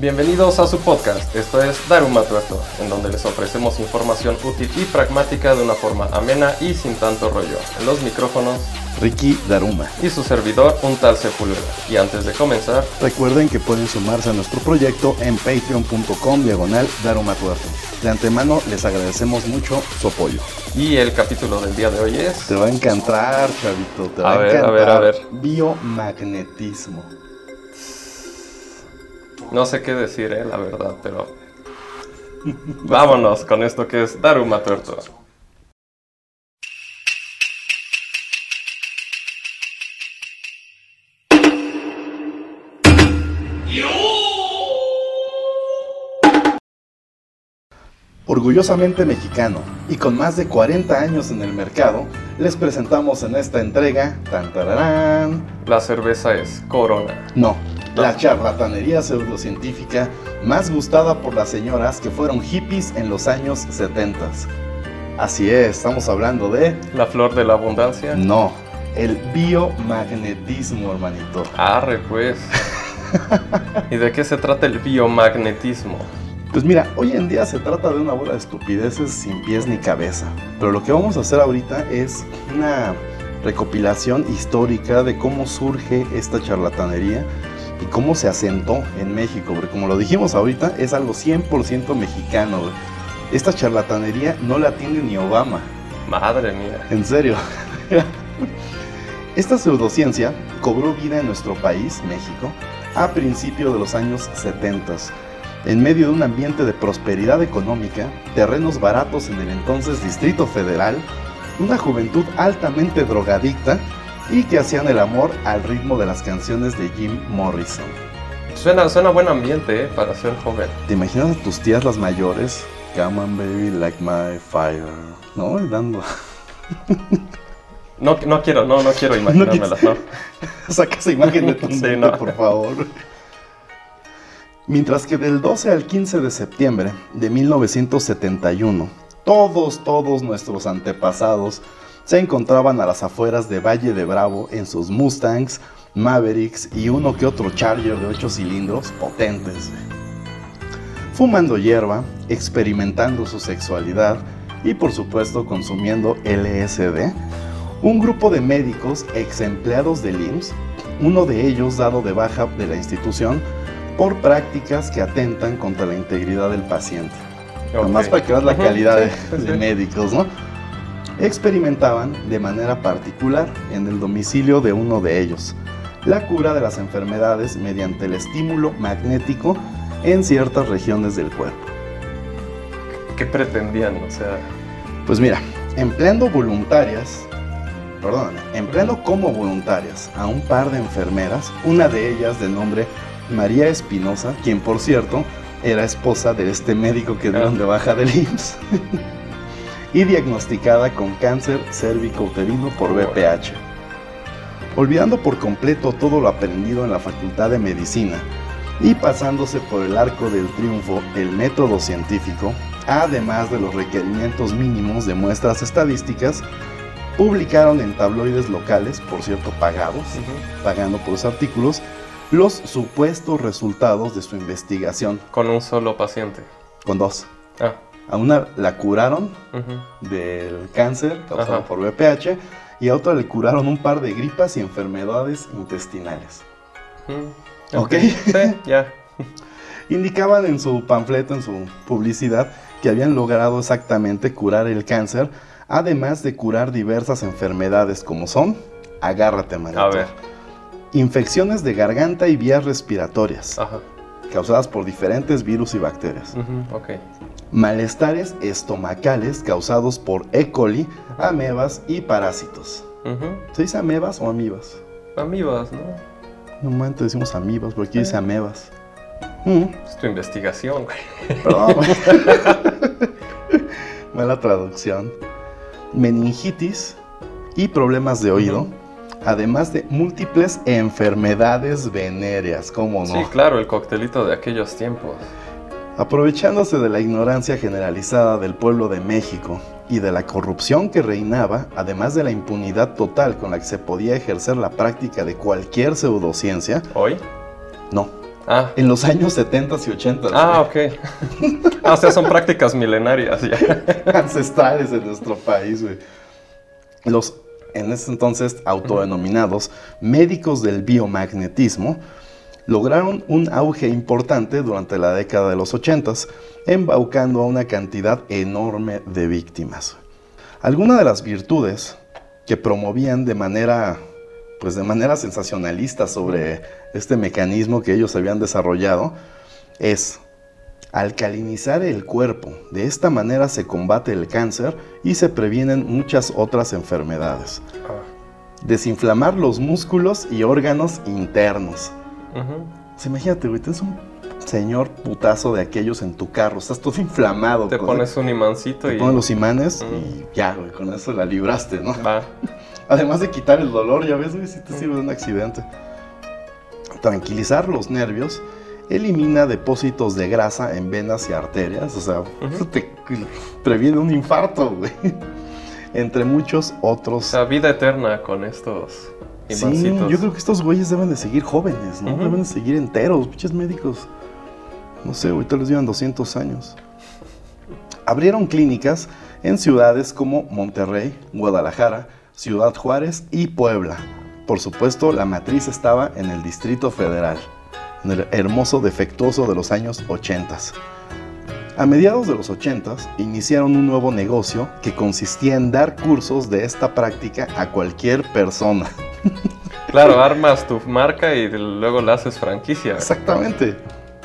Bienvenidos a su podcast, esto es Daruma Tuerto, en donde les ofrecemos información útil y pragmática de una forma amena y sin tanto rollo. En los micrófonos, Ricky Daruma. Y su servidor, un tal Sepúlveda. Y antes de comenzar, recuerden que pueden sumarse a nuestro proyecto en patreon.com diagonal Daruma Tuerto. De antemano les agradecemos mucho su apoyo. Y el capítulo del día de hoy es... Te va a encantar, chavito, te va a, ver, encantar. A ver, a ver. Biomagnetismo. No sé qué decir, eh, la verdad, pero. Vámonos con esto que es Daruma Tuerto. Orgullosamente mexicano y con más de 40 años en el mercado, les presentamos en esta entrega tan tararán. La cerveza es Corona. No, la charlatanería pseudocientífica más gustada por las señoras que fueron hippies en los años 70. Así es, estamos hablando de... ¿La flor de la abundancia? No, el biomagnetismo, hermanito. Arre, pues. ¿Y de qué se trata el biomagnetismo? Pues mira, hoy en día se trata de una bola de estupideces sin pies ni cabeza. Pero lo que vamos a hacer ahorita es una recopilación histórica de cómo surge esta charlatanería y cómo se asentó en México, porque como lo dijimos ahorita, es algo 100% mexicano. Esta charlatanería no la tiene ni Obama. Madre mía. En serio. Esta pseudociencia cobró vida en nuestro país, México, a principios de los años 70, en medio de un ambiente de prosperidad económica, terrenos baratos en el entonces Distrito Federal, una juventud altamente drogadicta y que hacían el amor al ritmo de las canciones de Jim Morrison. Suena, suena buen ambiente ¿eh? para ser joven. ¿Te imaginas a tus tías las mayores? Come on baby, like my fire. ¿No? Dando. No, no quiero, no, no quiero imaginármela, no. Saca esa imagen de tu sí, no. por favor. Mientras que del 12 al 15 de septiembre de 1971, todos, todos nuestros antepasados se encontraban a las afueras de Valle de Bravo en sus Mustangs, Mavericks y uno que otro Charger de 8 cilindros potentes. Fumando hierba, experimentando su sexualidad y por supuesto consumiendo LSD, un grupo de médicos ex empleados del IMSS, uno de ellos dado de baja de la institución por prácticas que atentan contra la integridad del paciente. Okay. Más para que veas la calidad de, de médicos, ¿no? Experimentaban de manera particular en el domicilio de uno de ellos la cura de las enfermedades mediante el estímulo magnético en ciertas regiones del cuerpo. ¿Qué pretendían? O sea, pues mira, empleando voluntarias, perdón, empleando como voluntarias a un par de enfermeras, una de ellas de nombre María Espinosa, quien por cierto era esposa de este médico que dieron de baja del IMSS. y diagnosticada con cáncer cérvico-uterino por BPH. Olvidando por completo todo lo aprendido en la Facultad de Medicina y pasándose por el arco del triunfo el método científico, además de los requerimientos mínimos de muestras estadísticas, publicaron en tabloides locales, por cierto pagados, uh -huh. pagando por los artículos, los supuestos resultados de su investigación. Con un solo paciente. Con dos. Ah. A una la curaron uh -huh. del cáncer causado Ajá. por VPH y a otra le curaron un par de gripas y enfermedades intestinales. Mm. ¿Ok? Sí, ya. Indicaban en su panfleto, en su publicidad, que habían logrado exactamente curar el cáncer, además de curar diversas enfermedades como son, agárrate, manito. A ver. Infecciones de garganta y vías respiratorias. Ajá. Causadas por diferentes virus y bacterias. Uh -huh. Ok malestares estomacales causados por E. coli, amebas y parásitos. Uh -huh. ¿Se dice amebas o amibas? Amibas, ¿no? Normalmente decimos amibas, porque aquí dice amebas. Mm. Es tu investigación, güey. Perdón, Mala traducción. Meningitis y problemas de oído. Uh -huh. Además de múltiples enfermedades venéreas, ¿cómo no? Sí, claro, el coctelito de aquellos tiempos. Aprovechándose de la ignorancia generalizada del pueblo de México y de la corrupción que reinaba, además de la impunidad total con la que se podía ejercer la práctica de cualquier pseudociencia. ¿Hoy? No, Ah, En los años 70 y 80. ah ok. Ah, o sea, son prácticas milenarias ya. ancestrales de nuestro país, güey. Los, en ese entonces, autodenominados médicos del biomagnetismo, lograron un auge importante durante la década de los 80, embaucando a una cantidad enorme de víctimas. Algunas de las virtudes que promovían de manera, pues de manera sensacionalista sobre este mecanismo que ellos habían desarrollado es alcalinizar el cuerpo. De esta manera se combate el cáncer y se previenen muchas otras enfermedades. Ah, Desinflamar los músculos y órganos internos. Sea, imagínate, güey, tienes un señor putazo de aquellos en tu carro, estás todo inflamado. Te pones un imancito te y. pones los imanes y ya, güey, con eso la libraste, ¿no? Va. Además de quitar el dolor, ya ves, güey, si te sirve de un accidente. Tranquilizar los nervios elimina depósitos de grasa en venas y arterias, o sea, eso te previene un infarto, güey. Entre muchos otros. sea, vida eterna con estos Sí, yo creo que estos güeyes deben de seguir jóvenes. Deben de seguir enteros, pinches médicos. No sé, ahorita les llevan 200 años. Abrieron clínicas en ciudades como Monterrey, Guadalajara, Ciudad Juárez y Puebla. Por supuesto, la matriz estaba en el Distrito Federal, en el hermoso defectuoso de los años 80. A mediados de los 80 iniciaron un nuevo negocio que consistía en dar cursos de esta práctica a cualquier persona. Claro, armas tu marca y luego la haces franquicia. Exactamente.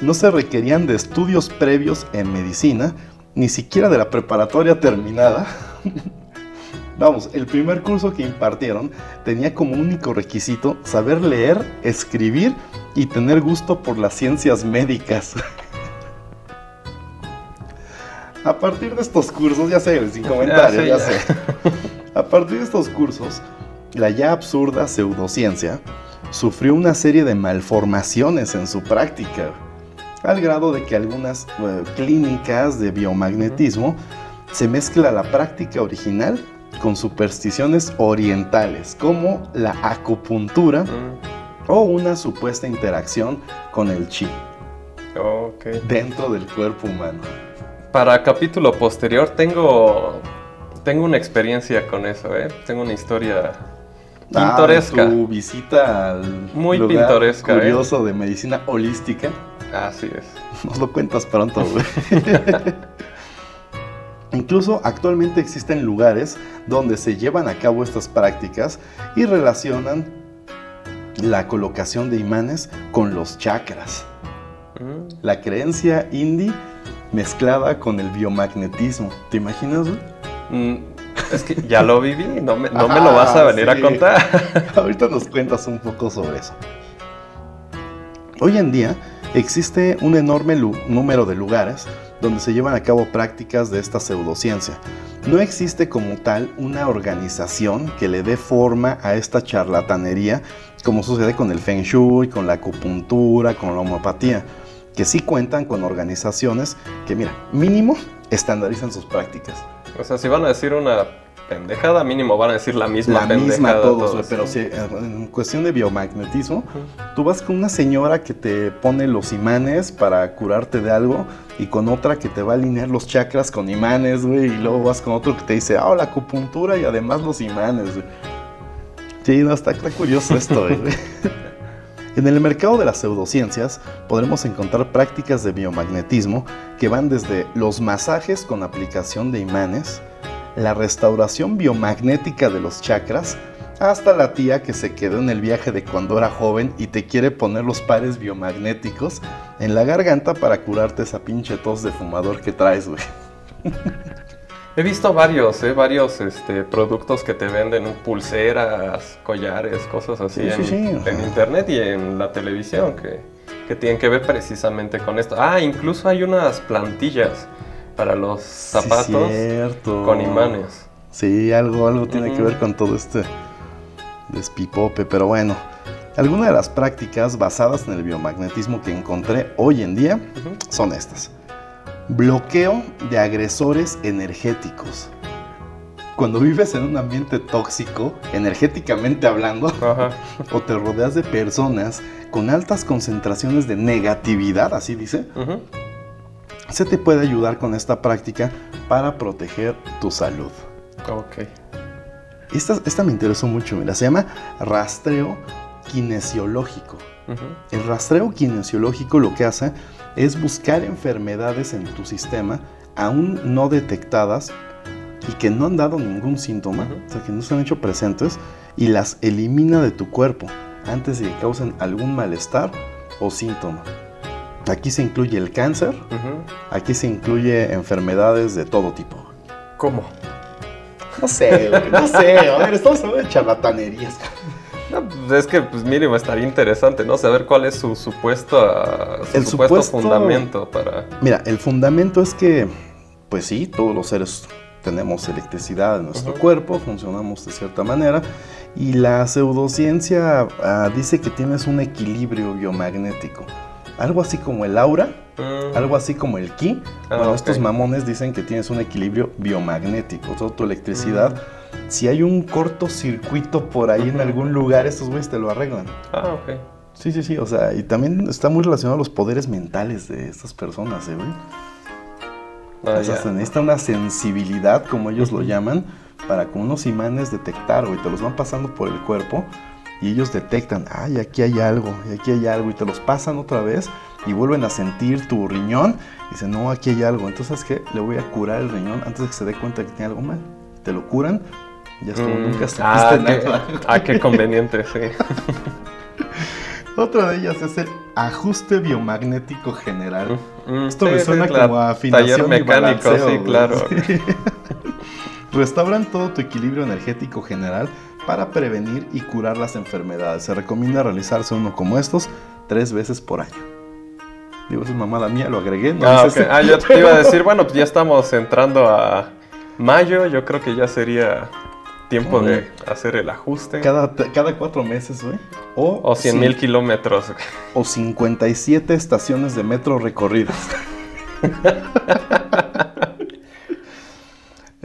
No se requerían de estudios previos en medicina, ni siquiera de la preparatoria terminada. Vamos, el primer curso que impartieron tenía como único requisito saber leer, escribir y tener gusto por las ciencias médicas. A partir de estos cursos, ya sé, sin comentarios, ya, Ya sé, sé. A partir de estos cursos, la ya absurda pseudociencia sufrió una serie de malformaciones en su práctica, al grado de que algunas eh, clínicas de biomagnetismo se mezcla la práctica original con supersticiones orientales, como la acupuntura Mm, o una supuesta interacción con el chi dentro del cuerpo humano. Para capítulo posterior tengo tengo una experiencia con eso, ¿eh? Tengo una historia Ah, pintoresca. tu visita al Muy lugar pintoresca, ¿eh? curioso de medicina holística. Así es. Nos lo cuentas pronto, güey. Incluso actualmente existen lugares donde se llevan a cabo estas prácticas y relacionan la colocación de imanes con los chakras. Mm, La creencia indie mezclada con el biomagnetismo. ¿Te imaginas, güey? mm, es que ya lo viví, no me, no me lo vas a venir a sí. contar. Ahorita nos cuentas un poco sobre eso. Hoy en día existe un enorme número de lugares donde se llevan a cabo prácticas de esta pseudociencia. No existe como tal una organización que le dé forma a esta charlatanería como sucede con el Feng Shui, con la acupuntura, con la homeopatía, que sí cuentan con organizaciones que, mira, mínimo estandarizan sus prácticas. O sea, si van a decir una pendejada, mínimo van a decir la misma La pendejada. misma todos, todos, güey, pero ¿sí? sí, en cuestión de biomagnetismo, Tú vas con una señora que te pone los imanes para curarte de algo y con otra que te va a alinear los chakras con imanes, güey, y luego vas con otro que te dice, ah, la acupuntura y además los imanes, güey. Sí, no, está, está curioso esto, güey. En el mercado de las pseudociencias podremos encontrar prácticas de biomagnetismo que van desde los masajes con aplicación de imanes, la restauración biomagnética de los chakras, hasta la tía que se quedó en el viaje de cuando era joven y te quiere poner los pares biomagnéticos en la garganta para curarte esa pinche tos de fumador que traes, güey. He visto varios, ¿eh? Varios este, productos que te venden, pulseras, collares, cosas así Sí, sí, en, internet y en la televisión que, que tienen que ver precisamente con esto. Ah, incluso hay unas plantillas para los zapatos con imanes. Sí, algo, algo tiene que ver con todo este despipope, pero bueno. Algunas de las prácticas basadas en el biomagnetismo que encontré hoy en día Ujú. son estas. Bloqueo de agresores energéticos. cuando vives en un ambiente tóxico, energéticamente hablando, o te rodeas de personas con altas concentraciones de negatividad, así dice, se te puede ayudar con esta práctica para proteger tu salud. Ok. Esta, esta me interesó mucho, mira, se llama rastreo kinesiológico. El rastreo kinesiológico lo que hace es buscar enfermedades en tu sistema aún no detectadas y que no han dado ningún síntoma, o sea, que no se han hecho presentes, y las elimina de tu cuerpo antes de que causen algún malestar o síntoma. Aquí se incluye el cáncer, aquí se incluye enfermedades de todo tipo. ¿Cómo? No sé, no sé, a ver, estamos hablando de charlatanerías. Pues es que, pues mínimo, estaría interesante, ¿no? Saber cuál es su supuesto, su supuesto, fundamento para... Mira, el fundamento es que, pues sí, todos los seres tenemos electricidad en nuestro cuerpo, funcionamos de cierta manera, y la pseudociencia ah, dice que tienes un equilibrio biomagnético. Algo así como el aura, mm. algo así como el ki. Ah, bueno, estos mamones dicen que tienes un equilibrio biomagnético. Toda tu electricidad mm si hay un cortocircuito por ahí en algún lugar, estos güeyes te lo arreglan. Ah, ok. Sí, sí, sí, o sea, y también está muy relacionado a los poderes mentales de estas personas, ¿eh, güey? Ah, o sea, se necesita una sensibilidad, como ellos lo llaman, para con unos imanes detectar, güey, te los van pasando por el cuerpo y ellos detectan, ay, aquí hay algo, y aquí hay algo, y te los pasan otra vez y vuelven a sentir tu riñón y dicen, no, aquí hay algo, entonces, ¿qué? Le voy a curar el riñón antes de que se dé cuenta que tiene algo mal. Te lo curan ya es como mm, nunca se ah, ah, qué conveniente, sí. Otra de ellas es el ajuste biomagnético general. Mm, Esto me suena como a afinación Taller mecánico, sí, claro. Restauran todo tu equilibrio energético general para prevenir y curar las enfermedades. Se recomienda realizarse uno como estos tres veces por año. Digo, es mamada mía, lo agregué. No ah, ah, yo te iba a decir, bueno, pues ya estamos entrando a mayo, yo creo que ya sería tiempo de hacer el ajuste. Cada, cada cuatro meses, güey. O, o 100 mil kilómetros. O 57 estaciones de metro recorridas.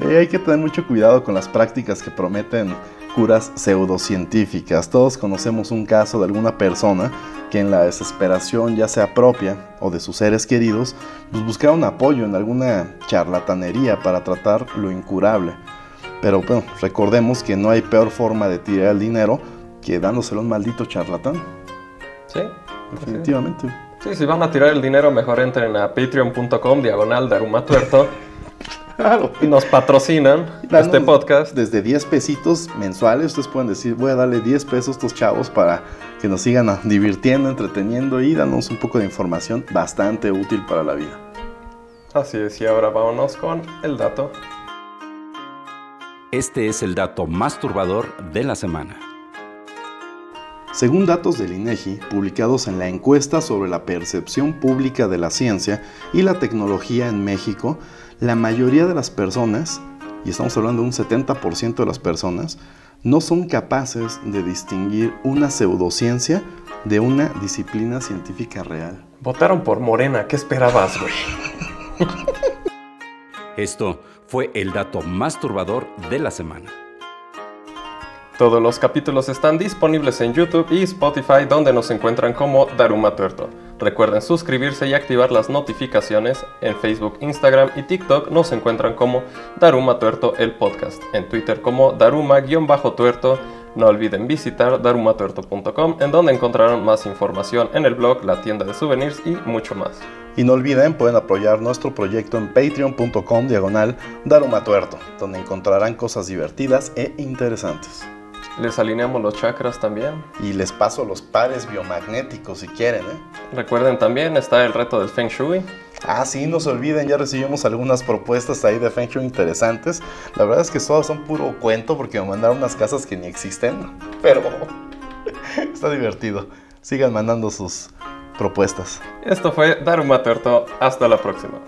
Eh, hay que tener mucho cuidado con las prácticas que prometen curas pseudocientíficas. Todos conocemos un caso de alguna persona que en la desesperación, ya sea propia o de sus seres queridos, pues buscaron apoyo en alguna charlatanería para tratar lo incurable. Pero bueno, recordemos que no hay peor forma de tirar el dinero que dándoselo a un maldito charlatán. Sí. Definitivamente. Sí, si van a tirar el dinero, mejor entren a patreon.com diagonal Tuerto. Claro. Y nos patrocinan este podcast. Desde 10 pesitos mensuales, ustedes pueden decir, voy a darle 10 pesos a estos chavos para que nos sigan divirtiendo, entreteniendo y danos un poco de información bastante útil para la vida. Así es, y ahora vámonos con el dato este es el dato más turbador de la semana. Según datos del INEGI, publicados en la encuesta sobre la percepción pública de la ciencia y la tecnología en México, la mayoría de las personas, y estamos hablando de un 70% de las personas, no son capaces de distinguir una pseudociencia de una disciplina científica real. Votaron por Morena, ¿qué esperabas, güey? Esto fue el dato más turbador de la semana. Todos los capítulos están disponibles en YouTube y Spotify donde nos encuentran como Daruma Tuerto. Recuerden suscribirse y activar las notificaciones. En Facebook, Instagram y TikTok nos encuentran como Daruma Tuerto el podcast. En Twitter como Daruma-tuerto. No olviden visitar darumatuerto.com en donde encontrarán más información en el blog, la tienda de souvenirs y mucho más. Y no olviden, pueden apoyar nuestro proyecto en patreon.com diagonal darumatuerto, donde encontrarán cosas divertidas e interesantes. Les alineamos los chakras también. Y les paso los pares biomagnéticos si quieren, ¿eh? Recuerden también, está el reto del Feng Shui. Ah, sí, no se olviden, ya recibimos algunas propuestas ahí de Feng Shui interesantes. La verdad es que todas son puro cuento porque me mandaron unas casas que ni existen, pero está divertido. Sigan mandando sus propuestas. Esto fue Daruma Tuerto. Hasta la próxima.